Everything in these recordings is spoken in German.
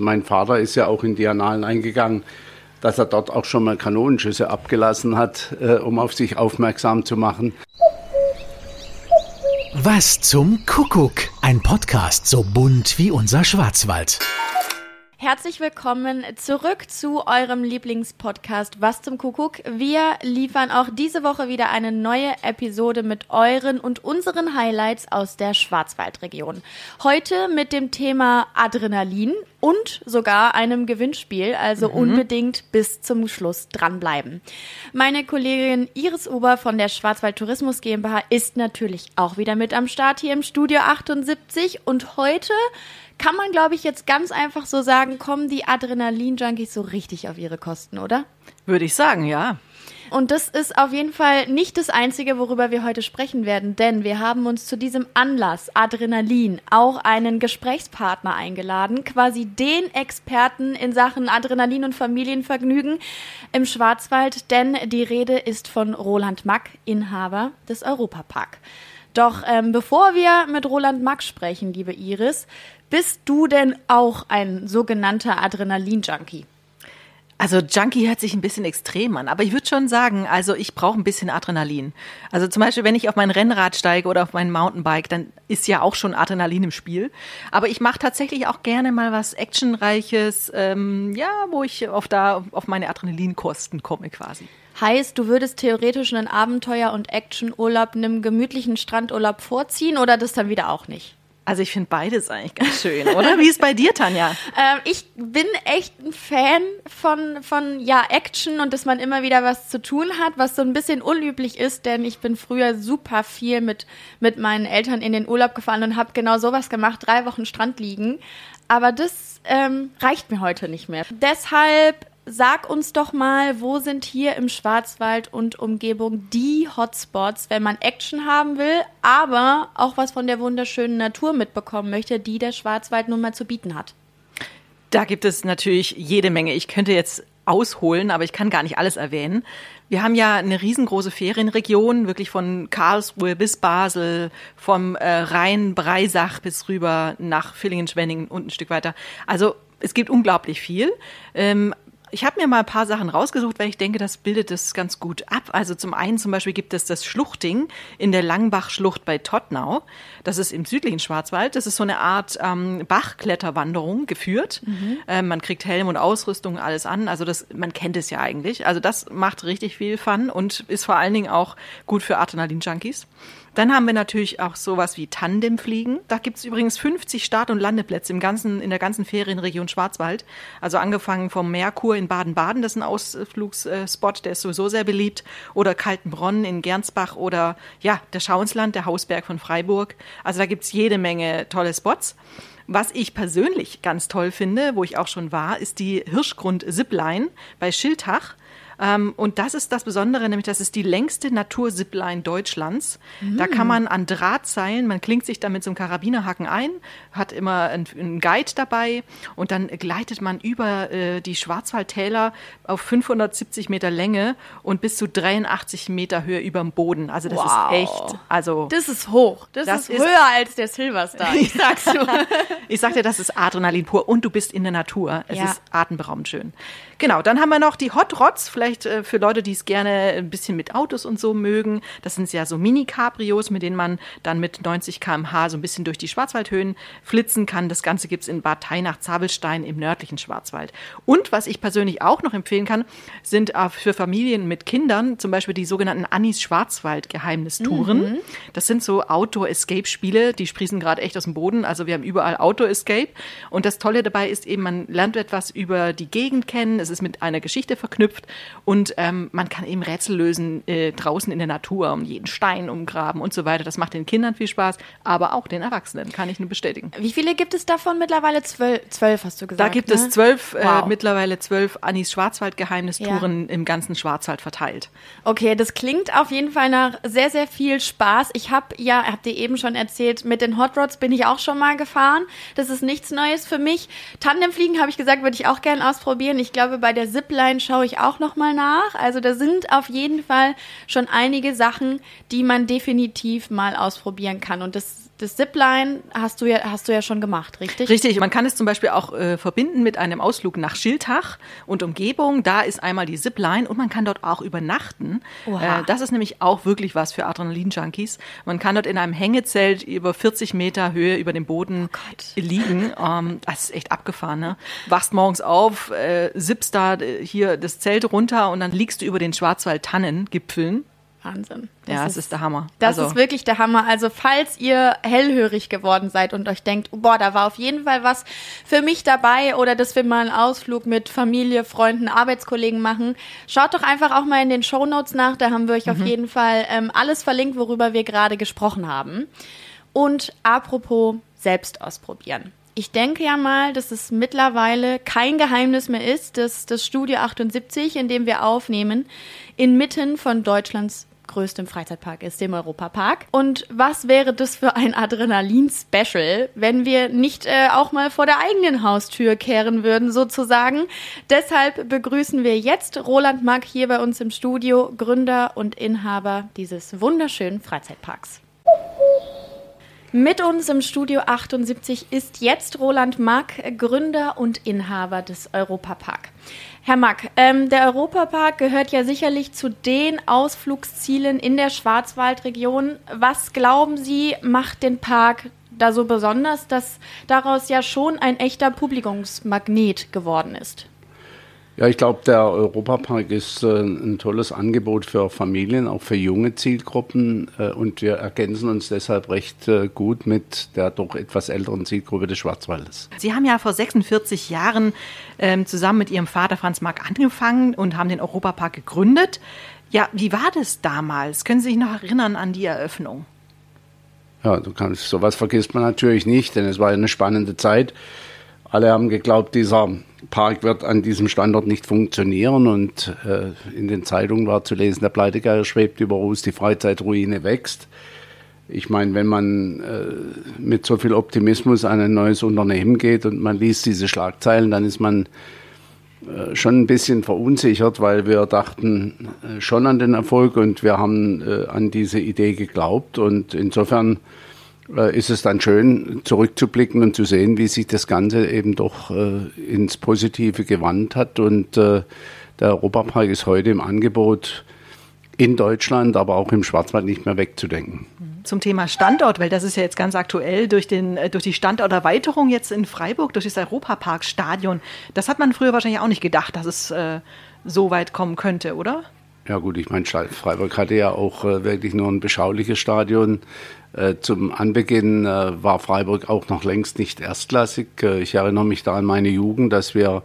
Mein Vater ist ja auch in die Annalen eingegangen, dass er dort auch schon mal Kanonenschüsse abgelassen hat, äh, um auf sich aufmerksam zu machen. Was zum Kuckuck? Ein Podcast so bunt wie unser Schwarzwald. Herzlich willkommen zurück zu eurem Lieblingspodcast Was zum Kuckuck. Wir liefern auch diese Woche wieder eine neue Episode mit euren und unseren Highlights aus der Schwarzwaldregion. Heute mit dem Thema Adrenalin und sogar einem Gewinnspiel, also mhm. unbedingt bis zum Schluss dranbleiben. Meine Kollegin Iris Ober von der Schwarzwald Tourismus GmbH ist natürlich auch wieder mit am Start hier im Studio 78 und heute kann man, glaube ich, jetzt ganz einfach so sagen, kommen die Adrenalin-Junkies so richtig auf ihre Kosten, oder? Würde ich sagen, ja. Und das ist auf jeden Fall nicht das Einzige, worüber wir heute sprechen werden, denn wir haben uns zu diesem Anlass Adrenalin auch einen Gesprächspartner eingeladen, quasi den Experten in Sachen Adrenalin und Familienvergnügen im Schwarzwald, denn die Rede ist von Roland Mack, Inhaber des Europapark. Doch ähm, bevor wir mit Roland Mack sprechen, liebe Iris, bist du denn auch ein sogenannter Adrenalin-Junkie? Also Junkie hört sich ein bisschen extrem an, aber ich würde schon sagen, also ich brauche ein bisschen Adrenalin. Also zum Beispiel, wenn ich auf mein Rennrad steige oder auf mein Mountainbike, dann ist ja auch schon Adrenalin im Spiel. Aber ich mache tatsächlich auch gerne mal was Actionreiches, ähm, ja, wo ich auf da auf meine Adrenalinkosten komme quasi. Heißt, du würdest theoretisch einen Abenteuer- und Actionurlaub einem gemütlichen Strandurlaub vorziehen oder das dann wieder auch nicht? Also ich finde beides eigentlich ganz schön, oder? Wie ist bei dir, Tanja? ähm, ich bin echt ein Fan von, von ja, Action und dass man immer wieder was zu tun hat, was so ein bisschen unüblich ist, denn ich bin früher super viel mit, mit meinen Eltern in den Urlaub gefahren und habe genau sowas gemacht, drei Wochen Strand liegen. Aber das ähm, reicht mir heute nicht mehr. Deshalb sag uns doch mal, wo sind hier im Schwarzwald und Umgebung die Hotspots, wenn man Action haben will, aber auch was von der wunderschönen Natur mitbekommen möchte, die der Schwarzwald nun mal zu bieten hat. Da gibt es natürlich jede Menge. Ich könnte jetzt ausholen, aber ich kann gar nicht alles erwähnen. Wir haben ja eine riesengroße Ferienregion, wirklich von Karlsruhe bis Basel, vom äh, Rhein-Breisach bis rüber nach Villingen-Schwenningen und ein Stück weiter. Also es gibt unglaublich viel. Ähm, ich habe mir mal ein paar Sachen rausgesucht, weil ich denke, das bildet es ganz gut ab. Also zum einen zum Beispiel gibt es das Schluchting in der Langbachschlucht bei Tottnau. Das ist im südlichen Schwarzwald. Das ist so eine Art ähm, Bachkletterwanderung geführt. Mhm. Ähm, man kriegt Helm und Ausrüstung, alles an. Also das, man kennt es ja eigentlich. Also das macht richtig viel Fun und ist vor allen Dingen auch gut für Adrenalin-Junkies. Dann haben wir natürlich auch sowas wie Tandemfliegen. Da gibt es übrigens 50 Start- und Landeplätze im ganzen, in der ganzen Ferienregion Schwarzwald. Also angefangen vom Merkur in Baden-Baden, das ist ein Ausflugsspot, der ist sowieso sehr beliebt. Oder Kaltenbronn in Gernsbach oder ja, der Schauensland, der Hausberg von Freiburg. Also da gibt es jede Menge tolle Spots. Was ich persönlich ganz toll finde, wo ich auch schon war, ist die Hirschgrund Zipline bei Schiltach. Ähm, und das ist das Besondere, nämlich das ist die längste Naturzipline Deutschlands. Mhm. Da kann man an Drahtseilen, man klingt sich da mit so einem Karabinerhaken ein, hat immer einen Guide dabei und dann gleitet man über äh, die Schwarzwaldtäler auf 570 Meter Länge und bis zu 83 Meter Höhe über dem Boden. Also das wow. ist echt, also das ist hoch. Das, das ist, höher als der Silverstar. Ich sag's nur. ich sag dir, das ist Adrenalin pur und du bist in der Natur. Es ja. ist atemberaubend schön. Genau, dann haben wir noch die Hot Rods, vielleicht äh, für Leute, die es gerne ein bisschen mit Autos und so mögen. Das sind ja so Mini-Cabrios, mit denen man dann mit 90 km/h so ein bisschen durch die Schwarzwaldhöhen flitzen kann. Das Ganze gibt's in Bad Teinach-Zabelstein im nördlichen Schwarzwald. Und was ich persönlich auch noch empfehlen kann, sind äh, für Familien mit Kindern zum Beispiel die sogenannten Annis Schwarzwald-Geheimnistouren. Mhm. Das sind so Outdoor-Escape-Spiele, die sprießen gerade echt aus dem Boden. Also wir haben überall Outdoor-Escape. Und das Tolle dabei ist eben, man lernt etwas über die Gegend kennen es ist mit einer Geschichte verknüpft und ähm, man kann eben Rätsel lösen äh, draußen in der Natur und jeden Stein umgraben und so weiter. Das macht den Kindern viel Spaß, aber auch den Erwachsenen, kann ich nur bestätigen. Wie viele gibt es davon mittlerweile? Zwölf, zwölf hast du gesagt. Da gibt ne? es zwölf, äh, wow. äh, mittlerweile zwölf Anis Schwarzwald-Geheimnistouren ja. im ganzen Schwarzwald verteilt. Okay, das klingt auf jeden Fall nach sehr, sehr viel Spaß. Ich habe ja, habt ihr eben schon erzählt, mit den Hot Rods bin ich auch schon mal gefahren. Das ist nichts Neues für mich. Tandemfliegen habe ich gesagt, würde ich auch gerne ausprobieren. Ich glaube, glaube, bei der Zipline schaue ich auch noch mal nach. Also da sind auf jeden Fall schon einige Sachen, die man definitiv mal ausprobieren kann. Und das das Zipline hast du ja, hast du ja schon gemacht, richtig? Richtig. Man kann es zum Beispiel auch äh, verbinden mit einem Ausflug nach Schiltach und Umgebung. Da ist einmal die Zipline und man kann dort auch übernachten. Äh, das ist nämlich auch wirklich was für Adrenalin-Junkies. Man kann dort in einem Hängezelt über 40 Meter Höhe über dem Boden oh liegen. Ähm, das ist echt abgefahren. Ne? Wachst morgens auf, äh, sippst da äh, hier das Zelt runter und dann liegst du über den Schwarzwald-Tannengipfeln. Wahnsinn. ja, es ist der Hammer. Das also. ist wirklich der Hammer. Also falls ihr hellhörig geworden seid und euch denkt, boah, da war auf jeden Fall was für mich dabei oder dass wir mal einen Ausflug mit Familie, Freunden, Arbeitskollegen machen, schaut doch einfach auch mal in den Show Notes nach. Da haben wir euch mhm. auf jeden Fall ähm, alles verlinkt, worüber wir gerade gesprochen haben. Und apropos selbst ausprobieren. Ich denke ja mal, dass es mittlerweile kein Geheimnis mehr ist, dass das Studio 78, in dem wir aufnehmen, inmitten von Deutschlands größtem Freizeitpark ist, dem Europapark. Und was wäre das für ein Adrenalin-Special, wenn wir nicht äh, auch mal vor der eigenen Haustür kehren würden, sozusagen. Deshalb begrüßen wir jetzt Roland Mack hier bei uns im Studio, Gründer und Inhaber dieses wunderschönen Freizeitparks. Mit uns im Studio 78 ist jetzt Roland Mack, Gründer und Inhaber des Europapark. Herr Mack, ähm, der Europapark gehört ja sicherlich zu den Ausflugszielen in der Schwarzwaldregion. Was glauben Sie, macht den Park da so besonders, dass daraus ja schon ein echter Publikumsmagnet geworden ist? Ja, ich glaube, der Europapark ist äh, ein tolles Angebot für Familien, auch für junge Zielgruppen. Äh, und wir ergänzen uns deshalb recht äh, gut mit der doch etwas älteren Zielgruppe des Schwarzwaldes. Sie haben ja vor 46 Jahren ähm, zusammen mit Ihrem Vater Franz Mark angefangen und haben den Europapark gegründet. Ja, wie war das damals? Können Sie sich noch erinnern an die Eröffnung? Ja, du kannst, sowas vergisst man natürlich nicht, denn es war eine spannende Zeit. Alle haben geglaubt, dieser Park wird an diesem Standort nicht funktionieren und äh, in den Zeitungen war zu lesen, der Pleitegeier schwebt über Ruß, die Freizeitruine wächst. Ich meine, wenn man äh, mit so viel Optimismus an ein neues Unternehmen geht und man liest diese Schlagzeilen, dann ist man äh, schon ein bisschen verunsichert, weil wir dachten äh, schon an den Erfolg und wir haben äh, an diese Idee geglaubt und insofern ist es dann schön zurückzublicken und zu sehen, wie sich das Ganze eben doch äh, ins Positive gewandt hat. Und äh, der Europapark ist heute im Angebot in Deutschland, aber auch im Schwarzwald nicht mehr wegzudenken. Zum Thema Standort, weil das ist ja jetzt ganz aktuell durch, den, durch die Standorterweiterung jetzt in Freiburg, durch das Europaparkstadion. Das hat man früher wahrscheinlich auch nicht gedacht, dass es äh, so weit kommen könnte, oder? Ja gut, ich meine, Freiburg hatte ja auch äh, wirklich nur ein beschauliches Stadion. Äh, zum Anbeginn äh, war Freiburg auch noch längst nicht erstklassig. Äh, ich erinnere mich da an meine Jugend, dass wir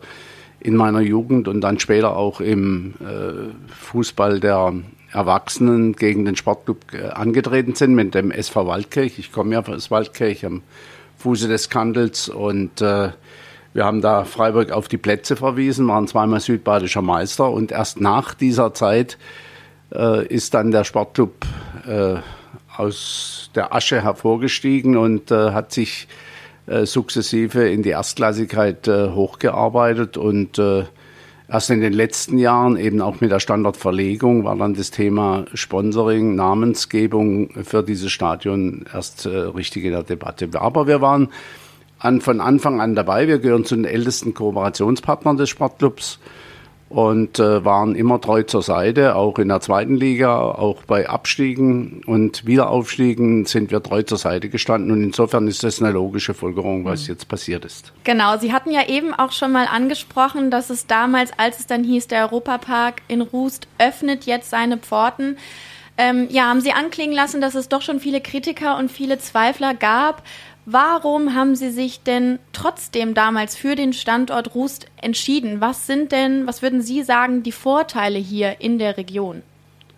in meiner Jugend und dann später auch im Fußball der Erwachsenen gegen den Sportclub angetreten sind mit dem SV Waldkirch. Ich komme ja aus Waldkirch am Fuße des Kandels und wir haben da Freiburg auf die Plätze verwiesen, waren zweimal südbadischer Meister und erst nach dieser Zeit ist dann der Sportclub aus der Asche hervorgestiegen und äh, hat sich äh, sukzessive in die Erstklassigkeit äh, hochgearbeitet und äh, erst in den letzten Jahren eben auch mit der Standortverlegung war dann das Thema Sponsoring, Namensgebung für dieses Stadion erst äh, richtig in der Debatte. Aber wir waren an, von Anfang an dabei. Wir gehören zu den ältesten Kooperationspartnern des Sportclubs und äh, waren immer treu zur Seite, auch in der zweiten Liga, auch bei Abstiegen und Wiederaufstiegen sind wir treu zur Seite gestanden und insofern ist das eine logische Folgerung, was mhm. jetzt passiert ist. Genau, Sie hatten ja eben auch schon mal angesprochen, dass es damals, als es dann hieß, der Europapark in Rust öffnet jetzt seine Pforten, ähm, ja, haben Sie anklingen lassen, dass es doch schon viele Kritiker und viele Zweifler gab. Warum haben Sie sich denn trotzdem damals für den Standort Rust entschieden? Was sind denn, was würden Sie sagen, die Vorteile hier in der Region?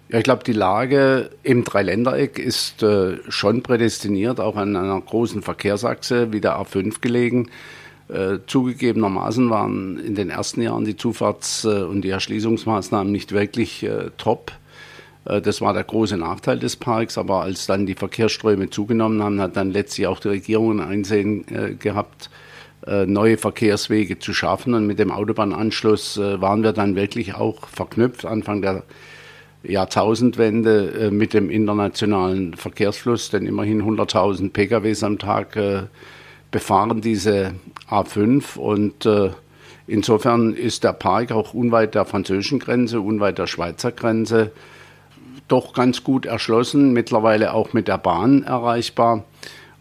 Ja, ich glaube, die Lage im Dreiländereck ist äh, schon prädestiniert, auch an einer großen Verkehrsachse wie der A5 gelegen. Äh, zugegebenermaßen waren in den ersten Jahren die Zufahrts- äh, und die Erschließungsmaßnahmen nicht wirklich äh, top. Äh, das war der große Nachteil des Parks, aber als dann die Verkehrsströme zugenommen haben, hat dann letztlich auch die Regierung ein Einsehen äh, gehabt, äh, neue Verkehrswege zu schaffen. Und mit dem Autobahnanschluss waren wir dann wirklich auch verknüpft Anfang der Jahrtausendwende mit dem internationalen Verkehrsfluss, denn immerhin 100.000 PKWs am Tag befahren diese A5 und insofern ist der Park auch unweit der französischen Grenze, unweit der Schweizer Grenze doch ganz gut erschlossen, mittlerweile auch mit der Bahn erreichbar.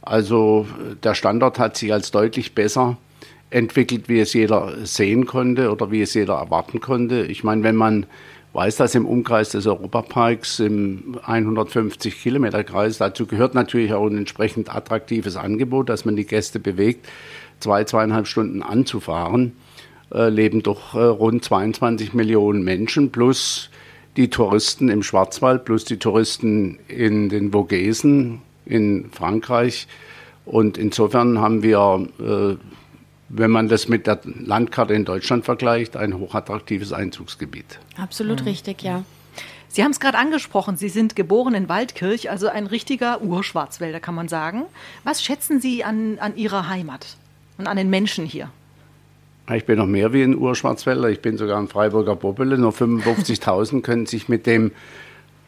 Also der Standort hat sich als deutlich besser entwickelt, wie es jeder sehen konnte oder wie es jeder erwarten konnte. Ich meine, wenn man weiß, dass im Umkreis des Europaparks im 150 Kilometer Kreis, dazu gehört natürlich auch ein entsprechend attraktives Angebot, dass man die Gäste bewegt, zwei, zweieinhalb Stunden anzufahren, äh, leben doch äh, rund 22 Millionen Menschen plus die Touristen im Schwarzwald, plus die Touristen in den Vogesen in Frankreich. Und insofern haben wir äh, wenn man das mit der Landkarte in Deutschland vergleicht, ein hochattraktives Einzugsgebiet. Absolut mhm. richtig, ja. Sie haben es gerade angesprochen, Sie sind geboren in Waldkirch, also ein richtiger Urschwarzwälder, kann man sagen. Was schätzen Sie an, an Ihrer Heimat und an den Menschen hier? Ich bin noch mehr wie ein Urschwarzwälder. Ich bin sogar ein Freiburger Bobbele. Nur 55.000 können sich mit dem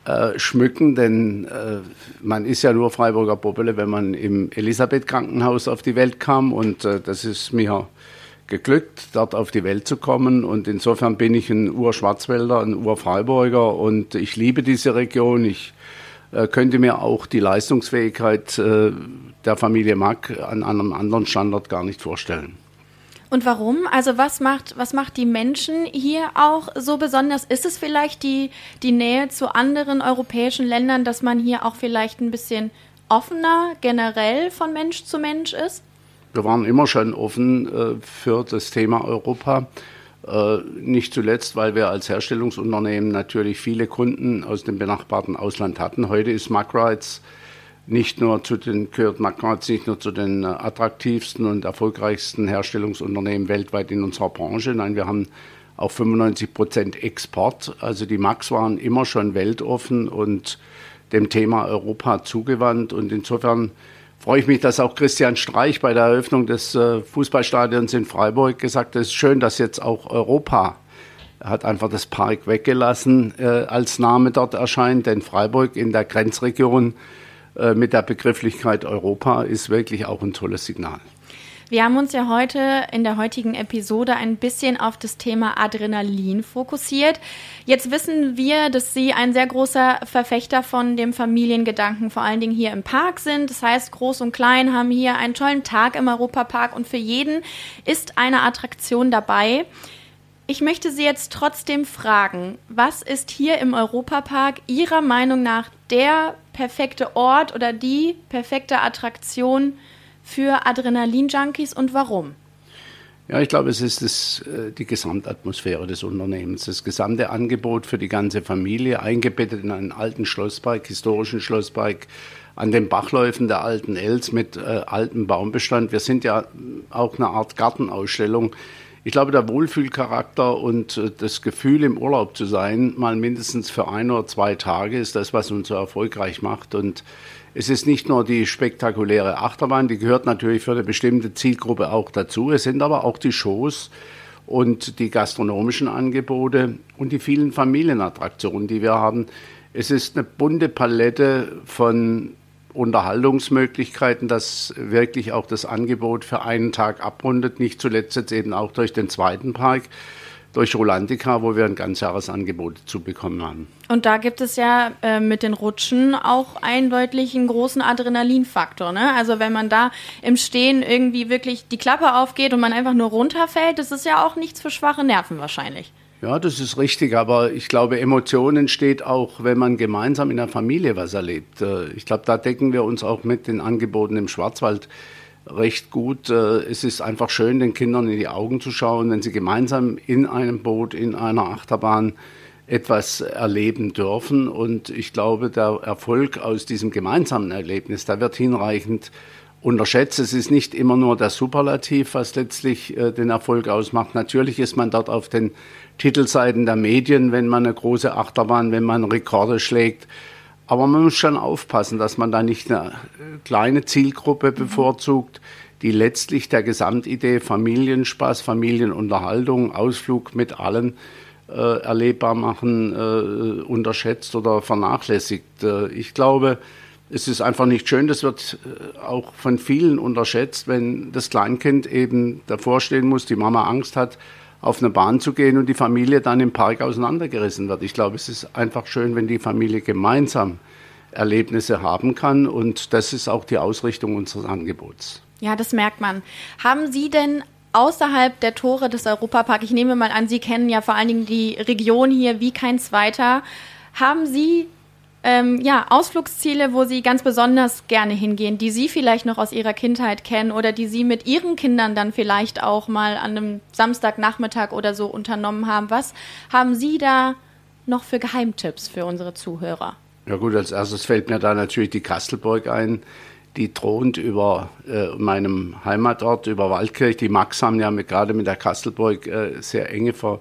äh, schmücken, denn äh, man ist ja nur Freiburger Bobbele, wenn man im Elisabeth-Krankenhaus auf die Welt kam und äh, das ist mir geglückt, dort auf die Welt zu kommen und insofern bin ich ein Urschwarzwälder, ein Urfreiburger und ich liebe diese Region. Ich äh, könnte mir auch die Leistungsfähigkeit äh, der Familie Mack an einem anderen Standort gar nicht vorstellen. Und warum? Also was macht, was macht die Menschen hier auch so besonders? Ist es vielleicht die, die Nähe zu anderen europäischen Ländern, dass man hier auch vielleicht ein bisschen offener generell von Mensch zu Mensch ist? Wir waren immer schon offen äh, für das Thema Europa. Äh, nicht zuletzt, weil wir als Herstellungsunternehmen natürlich viele Kunden aus dem benachbarten Ausland hatten. Heute ist Magrides nicht nur zu den, gehört McCarthy nicht nur zu den äh, attraktivsten und erfolgreichsten Herstellungsunternehmen weltweit in unserer Branche. Nein, wir haben auch 95 Prozent Export. Also die Max waren immer schon weltoffen und dem Thema Europa zugewandt. Und insofern freue ich mich, dass auch Christian Streich bei der Eröffnung des äh, Fußballstadions in Freiburg gesagt hat, es ist schön, dass jetzt auch Europa er hat einfach das Park weggelassen äh, als Name dort erscheint, denn Freiburg in der Grenzregion äh, mit der Begrifflichkeit Europa ist wirklich auch ein tolles Signal. Wir haben uns ja heute in der heutigen Episode ein bisschen auf das Thema Adrenalin fokussiert. Jetzt wissen wir, dass Sie ein sehr großer Verfechter von dem Familiengedanken, vor allen Dingen hier im Park sind. Das heißt, Groß und Klein haben hier einen tollen Tag im Europapark und für jeden ist eine Attraktion dabei. Ich möchte Sie jetzt trotzdem fragen, was ist hier im Europapark Ihrer Meinung nach der perfekte Ort oder die perfekte Attraktion für Adrenalin-Junkies und warum? Ja, ich glaube, es ist das, äh, die Gesamtatmosphäre des Unternehmens, das gesamte Angebot für die ganze Familie, eingebettet in einen alten Schlosspark, historischen Schlosspark, an den Bachläufen der alten Els mit äh, altem Baumbestand. Wir sind ja auch eine Art Gartenausstellung ich glaube, der Wohlfühlcharakter und äh, das Gefühl, im Urlaub zu sein, mal mindestens für ein oder zwei Tage, ist das, was uns so erfolgreich macht. Und es ist nicht nur die spektakuläre Achterbahn, die gehört natürlich für eine bestimmte Zielgruppe auch dazu. Es sind aber auch die Shows und die gastronomischen Angebote und die vielen Familienattraktionen, die wir haben. Es ist eine bunte Palette von Unterhaltungsmöglichkeiten, das wirklich auch das Angebot für einen Tag abrundet. Nicht zuletzt jetzt eben auch durch den zweiten Park, durch Rolantica, wo wir ein Ganzjahresangebot zu bekommen haben. Und da gibt es ja äh, mit den Rutschen auch eindeutig einen großen Adrenalinfaktor. Ne? Also wenn man da im Stehen irgendwie wirklich die Klappe aufgeht und man einfach nur runterfällt, das ist ja auch nichts für schwache Nerven wahrscheinlich. Ja, das ist richtig, aber ich glaube, Emotion entsteht auch, wenn man gemeinsam in der Familie was erlebt. Äh, ich glaube, da decken wir uns auch mit den Angeboten im Schwarzwald recht gut. Äh, es ist einfach schön, den Kindern in die Augen zu schauen, wenn sie gemeinsam in einem Boot, in einer Achterbahn etwas erleben dürfen. Und ich glaube, der Erfolg aus diesem gemeinsamen Erlebnis, da wird hinreichend unterschätzt. Es ist nicht immer nur der Superlativ, was letztlich äh, den Erfolg ausmacht. Natürlich ist man dort auf den Titelseiten der Medien, wenn man eine große Achterbahn, wenn man Rekorde schlägt. Aber man muss schon aufpassen, dass man da nicht eine kleine Zielgruppe bevorzugt, die letztlich der Gesamtidee Familienspaß, Familienunterhaltung, Ausflug mit allen äh, erlebbar machen, äh, unterschätzt oder vernachlässigt. Äh, ich glaube, es ist einfach nicht schön, das wird äh, auch von vielen unterschätzt, wenn das Kleinkind eben davor stehen muss, die Mama Angst hat, auf eine Bahn zu gehen und die Familie dann im Park auseinandergerissen wird. Ich glaube, es ist einfach schön, wenn die Familie gemeinsam Erlebnisse haben kann und das ist auch die Ausrichtung unseres Angebots. Ja, das merkt man. Haben Sie denn außerhalb der Tore des Europaparks, ich nehme mal an, Sie kennen ja vor allen Dingen die Region hier wie kein zweiter, haben Sie ähm, ja, Ausflugsziele, wo Sie ganz besonders gerne hingehen, die Sie vielleicht noch aus Ihrer Kindheit kennen oder die Sie mit Ihren Kindern dann vielleicht auch mal an einem Samstagnachmittag oder so unternommen haben. Was haben Sie da noch für Geheimtipps für unsere Zuhörer? Ja gut, als erstes fällt mir da natürlich die Kastelburg ein. Die thront über äh, meinem Heimatort, über Waldkirch. Die Max haben ja mit, gerade mit der Kastelburg äh, sehr enge Ver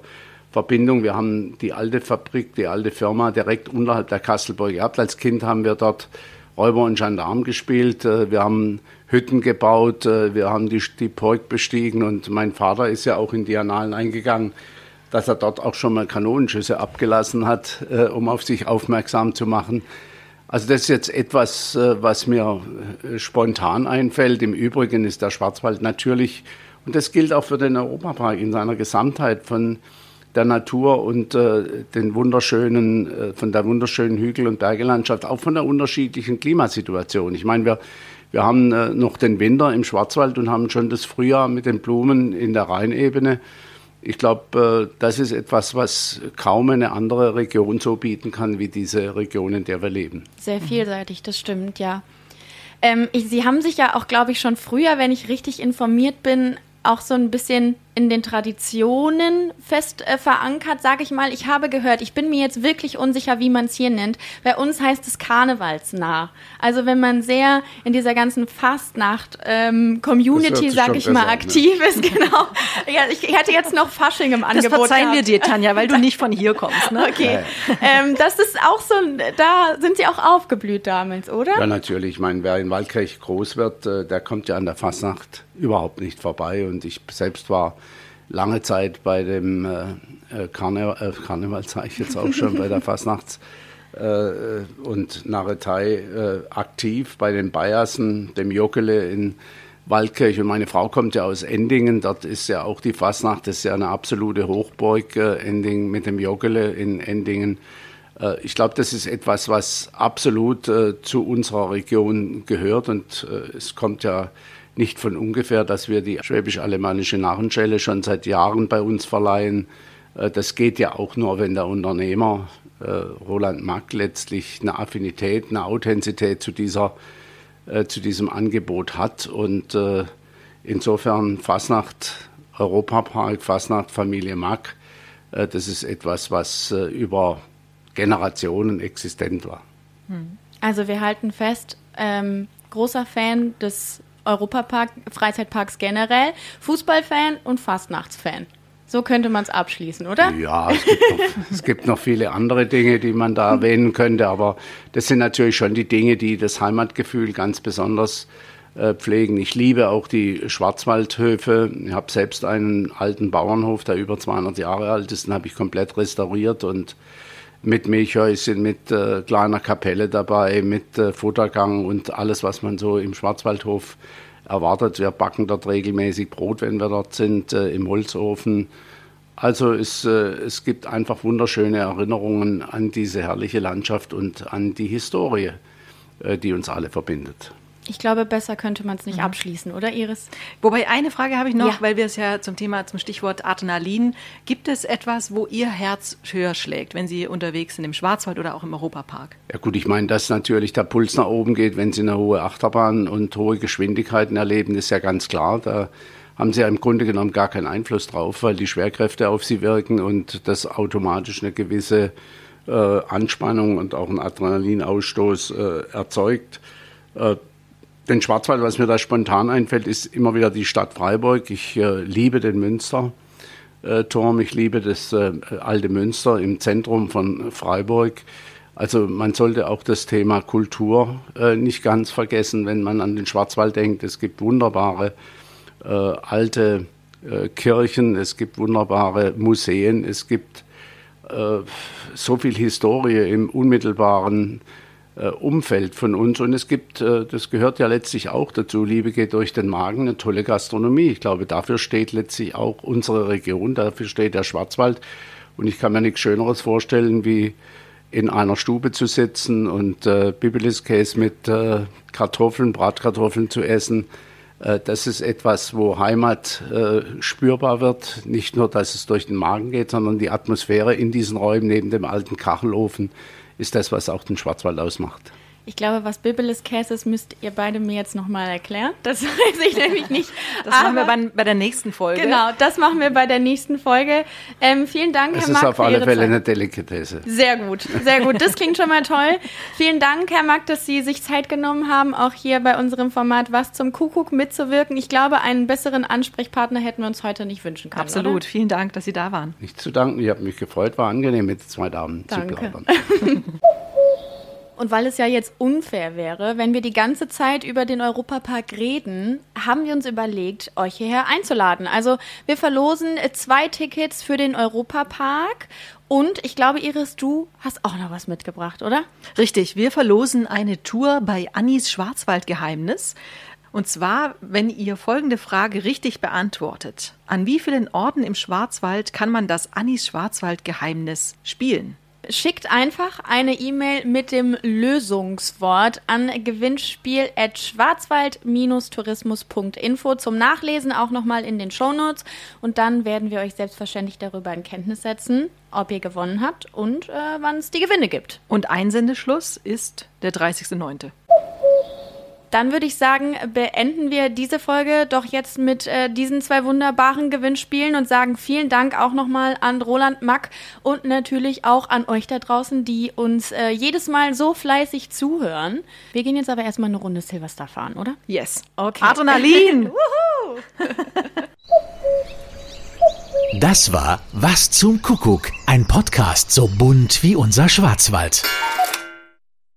Verbindung. Wir haben die alte Fabrik, die alte Firma direkt unterhalb der Kastelburg gehabt. Als Kind haben wir dort Räuber und Gendarm gespielt. Äh, wir haben Hütten gebaut, äh, wir haben die, die Burg bestiegen und mein Vater ist ja auch in die Annalen eingegangen, dass er dort auch schon mal Kanonenschüsse abgelassen hat, äh, um auf sich aufmerksam zu machen. Also das ist jetzt etwas, was mir spontan einfällt. Im Übrigen ist der Schwarzwald natürlich, und das gilt auch für den Europapark in seiner Gesamtheit, von der Natur und äh, den wunderschönen, äh, von der wunderschönen Hügel- und Bergelandschaft, auch von der unterschiedlichen Klimasituation. Ich meine, wir, wir haben äh, noch den Winter im Schwarzwald und haben schon das Frühjahr mit den Blumen in der Rheinebene. Ich glaube, äh, das ist etwas, was kaum eine andere Region so bieten kann wie diese Region, in der wir leben. Sehr vielseitig, das stimmt, ja. Ähm, ich, Sie haben sich ja auch, glaube ich, schon früher, wenn ich richtig informiert bin, auch so ein bisschen in den Traditionen fest äh, verankert, sage ich mal. Ich habe gehört, ich bin mir jetzt wirklich unsicher, wie man es hier nennt. Bei uns heißt es Karnevalsnah. Also wenn man sehr in dieser ganzen Fastnacht-Community, ähm, sage ich mal, aktiv ne? ist, genau. ja, ich hätte jetzt noch Fasching im Angebot. Das verzeihen gehabt. wir dir, Tanja, weil du nicht von hier kommst. Ne? Okay. ähm, das ist auch so, da sind sie auch aufgeblüht damals, oder? Ja, natürlich. Ich meine, wer in Waldkirch groß wird, äh, der kommt ja an der Fastnacht überhaupt nicht vorbei. Und ich selbst war lange Zeit bei dem äh, äh Karne äh, Karneval, sage ich jetzt auch schon, bei der Fastnachts- äh, und Narretei äh, aktiv, bei den Bayersen, dem Jockele in Waldkirch. Und meine Frau kommt ja aus Endingen, dort ist ja auch die Fastnacht, das ist ja eine absolute Hochburg, äh, Ending mit dem Joggele in Endingen. Äh, ich glaube, das ist etwas, was absolut äh, zu unserer Region gehört und äh, es kommt ja nicht von ungefähr, dass wir die schwäbisch-alemannische Narrenschelle schon seit Jahren bei uns verleihen. Äh, das geht ja auch nur, wenn der Unternehmer äh, Roland Mack letztlich eine Affinität, eine Authentizität zu, dieser, äh, zu diesem Angebot hat. Und insofern Fasnacht Europapark, Fasnacht Familie Mack, das ist etwas, was über Generationen existent war. Hm. Also wir halten fest, ähm, großer Fan des Europapark, Freizeitparks generell, Fußballfan und Fastnachtsfan. So könnte man es abschließen, oder? Ja, es gibt, noch, es gibt, noch, viele andere Dinge, die man da erwähnen könnte, aber das sind natürlich schon die Dinge, die das Heimatgefühl ganz besonders äh, pflegen. Ich liebe auch die Schwarzwaldhöfe. Ich habe selbst einen alten Bauernhof, der über 200 Jahre alt ist, den habe ich komplett restauriert und mit Milchhäuschen, mit äh, kleiner Kapelle dabei, mit äh, Futtergang und alles, was man so im Schwarzwaldhof erwartet. Wir backen dort regelmäßig Brot, wenn wir dort sind, äh, im Holzofen. Also es, äh, es gibt einfach wunderschöne Erinnerungen an diese herrliche Landschaft und an die Historie, äh, die uns alle verbindet. Ich glaube, besser könnte man es nicht mhm. abschließen, oder Iris? Wobei eine Frage habe ich noch, ja. weil wir es ja zum Thema, zum Stichwort Adrenalin. Gibt es etwas, wo Ihr Herz höher schlägt, wenn Sie unterwegs sind im Schwarzwald oder auch im Europapark? Ja gut, ich meine, dass natürlich der Puls nach oben geht, wenn Sie eine hohe Achterbahn und hohe Geschwindigkeiten erleben, ist ja ganz klar. Da haben Sie ja im Grunde genommen gar keinen Einfluss drauf, weil die Schwerkräfte auf Sie wirken und das automatisch eine gewisse äh, Anspannung und auch einen Adrenalinausstoß äh, erzeugt. Äh, den Schwarzwald, was mir da spontan einfällt, ist immer wieder die Stadt Freiburg. Ich äh, liebe den Münsterturm, ich liebe das äh, alte Münster im Zentrum von Freiburg. Also man sollte auch das Thema Kultur äh, nicht ganz vergessen, wenn man an den Schwarzwald denkt. Es gibt wunderbare äh, alte äh, Kirchen, es gibt wunderbare Museen, es gibt äh, so viel Historie im unmittelbaren äh, Umfeld von uns. Und es gibt, äh, das gehört ja letztlich auch dazu, Liebe geht durch den Magen, eine tolle Gastronomie. Ich glaube, dafür steht letztlich auch unsere Region, dafür steht der Schwarzwald. Und ich kann mir nichts Schöneres vorstellen, wie in einer Stube zu sitzen und äh, Bibeliskäse mit äh, Kartoffeln, Bratkartoffeln zu essen. Äh, das ist etwas, wo Heimat äh, spürbar wird. Nicht nur, dass es durch den Magen geht, sondern die Atmosphäre in diesen Räumen neben dem alten Kachelofen ist das, was auch den Schwarzwald ausmacht. Ich glaube, was Bibeles Käse ist, müsst ihr beide mir jetzt nochmal erklären. Das weiß ich nämlich nicht. Das machen wir bei, bei, der nächsten Folge. Genau, das machen wir bei der nächsten Folge. Ähm, vielen Dank, das Herr Mack. Das ist auf alle Fälle Zeit. eine Delikatesse. Sehr gut, sehr gut. Das klingt schon mal toll. Vielen Dank, Herr Mack, dass Sie sich Zeit genommen haben, auch hier bei unserem Format Was zum Kuckuck mitzuwirken. Ich glaube, einen besseren Ansprechpartner hätten wir uns heute nicht wünschen können. Absolut. Oder? Vielen Dank, dass Sie da waren. Nicht zu danken. Ich habe mich gefreut. War angenehm, mit zwei Damen Danke. zu plaudern. Und weil es ja jetzt unfair wäre, wenn wir die ganze Zeit über den Europapark reden, haben wir uns überlegt, euch hierher einzuladen. Also wir verlosen zwei Tickets für den Europapark und ich glaube, Iris, du hast auch noch was mitgebracht, oder? Richtig, wir verlosen eine Tour bei Annis Schwarzwaldgeheimnis. Und zwar, wenn ihr folgende Frage richtig beantwortet. An wie vielen Orten im Schwarzwald kann man das Annis Schwarzwaldgeheimnis spielen? Schickt einfach eine E-Mail mit dem Lösungswort an gewinnspiel@schwarzwald-tourismus.info zum Nachlesen auch nochmal in den Shownotes und dann werden wir euch selbstverständlich darüber in Kenntnis setzen, ob ihr gewonnen habt und äh, wann es die Gewinne gibt. Und Einsendeschluss ist der 30.09. Dann würde ich sagen, beenden wir diese Folge doch jetzt mit äh, diesen zwei wunderbaren Gewinnspielen und sagen vielen Dank auch nochmal an Roland Mack und natürlich auch an euch da draußen, die uns äh, jedes Mal so fleißig zuhören. Wir gehen jetzt aber erstmal eine Runde Silverstar fahren, oder? Yes. Okay. Adrenalin! das war Was zum Kuckuck, ein Podcast so bunt wie unser Schwarzwald.